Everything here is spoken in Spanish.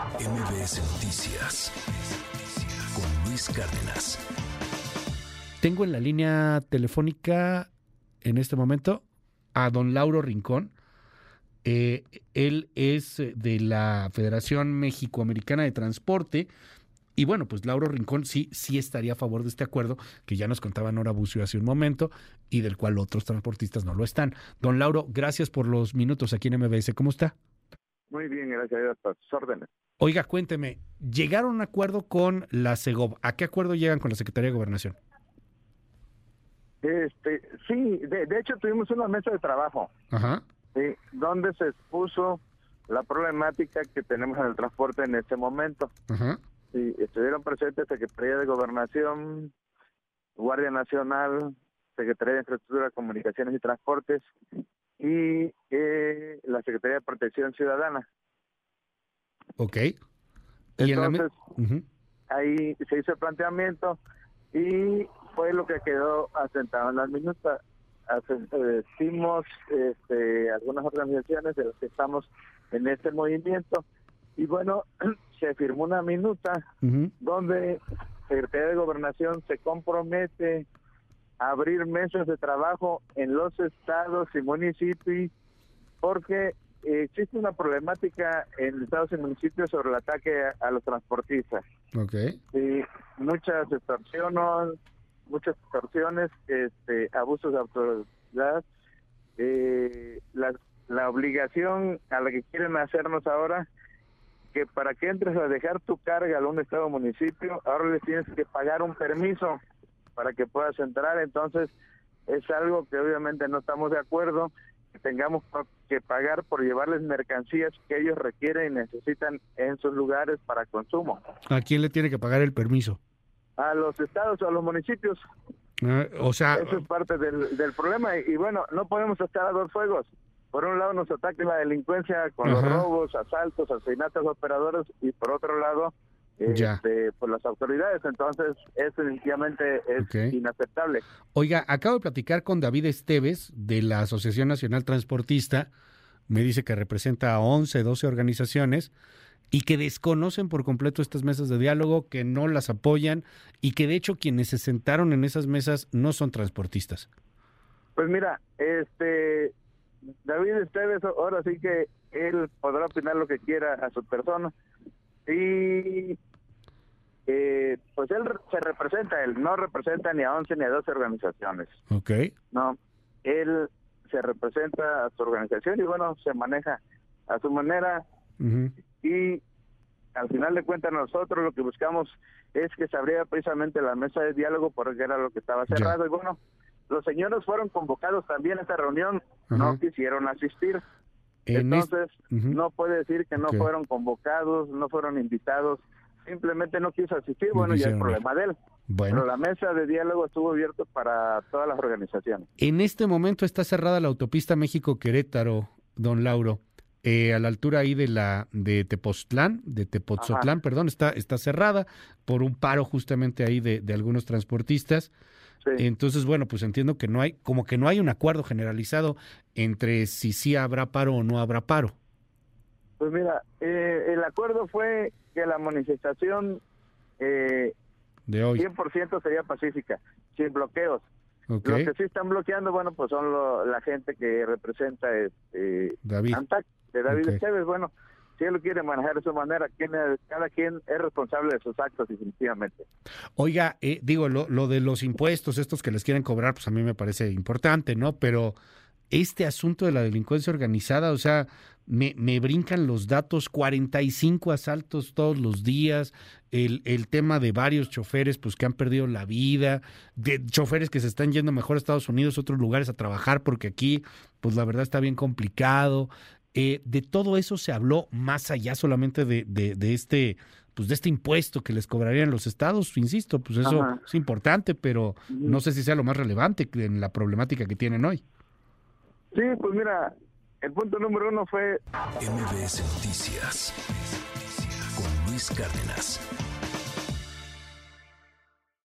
MBS Noticias con Luis Cárdenas. Tengo en la línea telefónica en este momento a don Lauro Rincón. Eh, él es de la Federación México-Americana de Transporte. Y bueno, pues Lauro Rincón sí, sí estaría a favor de este acuerdo que ya nos contaba Nora Bucio hace un momento y del cual otros transportistas no lo están. Don Lauro, gracias por los minutos aquí en MBS. ¿Cómo está? Muy bien, gracias a Dios, a sus órdenes. Oiga, cuénteme, ¿llegaron a un acuerdo con la CEGOV? ¿A qué acuerdo llegan con la Secretaría de Gobernación? Este, sí, de, de hecho tuvimos una mesa de trabajo Ajá. sí, donde se expuso la problemática que tenemos en el transporte en este momento. Ajá. Sí, estuvieron presentes Secretaría de Gobernación, Guardia Nacional, Secretaría de Infraestructura, Comunicaciones y Transportes y eh, la Secretaría de Protección Ciudadana. Ok. Y en la me- Entonces, ahí se hizo el planteamiento y fue lo que quedó asentado en las minutas. Asen- eh, Decimos este, algunas organizaciones de las que estamos en este movimiento y bueno, se firmó una minuta Ujú. donde Secretaría de Gobernación se compromete a abrir mesas de trabajo en los estados y municipios porque existe una problemática en estados y municipios sobre el ataque a, a los transportistas. Ok. Sí, muchas extorsiones, muchas extorsiones, este, abusos de autoridad, eh, la, la obligación a la que quieren hacernos ahora, que para que entres a dejar tu carga a un estado o municipio, ahora les tienes que pagar un permiso para que puedas entrar, entonces es algo que obviamente no estamos de acuerdo, que tengamos que pagar por llevarles mercancías que ellos requieren y necesitan en sus lugares para consumo ¿A quién le tiene que pagar el permiso? a los estados o a los municipios. Ah, o sea, Eso es parte del, del problema. Y, y bueno, no podemos estar a dos fuegos. Por un lado nos ataca la delincuencia con los robos, asaltos, asesinatos de operadores y por otro lado. Este, por las autoridades. Entonces, eso definitivamente es inaceptable. oiga, acabo de platicar con David Esteves de la Asociación Nacional Transportista. Me dice que representa a 11, 12 organizaciones y que desconocen por completo estas mesas de diálogo, que no las apoyan y que de hecho quienes se sentaron en esas mesas no son transportistas. Pues mira, este David Esteves, ahora sí que él podrá opinar lo que quiera a su persona. Y eh, pues él se representa, él no representa ni a 11 ni a 12 organizaciones. Ok. No, él se representa a su organización y bueno, se maneja a su manera y al final de cuentas nosotros lo que buscamos es que se abriera precisamente la mesa de diálogo porque era lo que estaba Ya. cerrado y bueno, los señores fueron convocados también a esta reunión, no quisieron asistir. En es- Entonces, no puede decir que no fueron convocados, no fueron invitados, simplemente no quiso asistir, No bueno, ya es problema de él. Bueno. Pero la mesa de diálogo estuvo abierta para todas las organizaciones. En este momento está cerrada la autopista México-Querétaro, don Lauro. Eh, a la altura ahí de la de Tepoztlán, de Tepoztlán, perdón, está, está cerrada por un paro justamente ahí de, de algunos transportistas. Sí. Entonces, bueno, pues entiendo que no hay, como que no hay un acuerdo generalizado entre si sí habrá paro o no habrá paro. Pues mira, eh, el acuerdo fue que la manifestación eh, de hoy. 100% sería pacífica, sin bloqueos. Los que sí están bloqueando, bueno, pues son lo- la gente que representa este, David. ANTAC, de David Ok. Esteves. Bueno, si él lo quiere manejar de su manera, quien es- cada quien es responsable de sus actos, definitivamente. Oiga, eh, digo, lo, lo de los impuestos, estos que les quieren cobrar, pues a mí me parece importante, ¿no? Pero este asunto de la delincuencia organizada, o sea, me, me brincan los datos, 45 asaltos todos los días, el, el tema de varios choferes, pues que han perdido la vida, de choferes que se están yendo mejor a Estados Unidos, a otros lugares a trabajar, porque aquí, pues la verdad está bien complicado. Eh, de todo eso se habló más allá solamente de, de, de este pues de este impuesto que les cobrarían los estados, insisto, pues eso Ajá. es importante, pero no sé si sea lo más relevante en la problemática que tienen hoy. Sí, pues mira, el punto número uno fue MBS Noticias con Luis Cárdenas.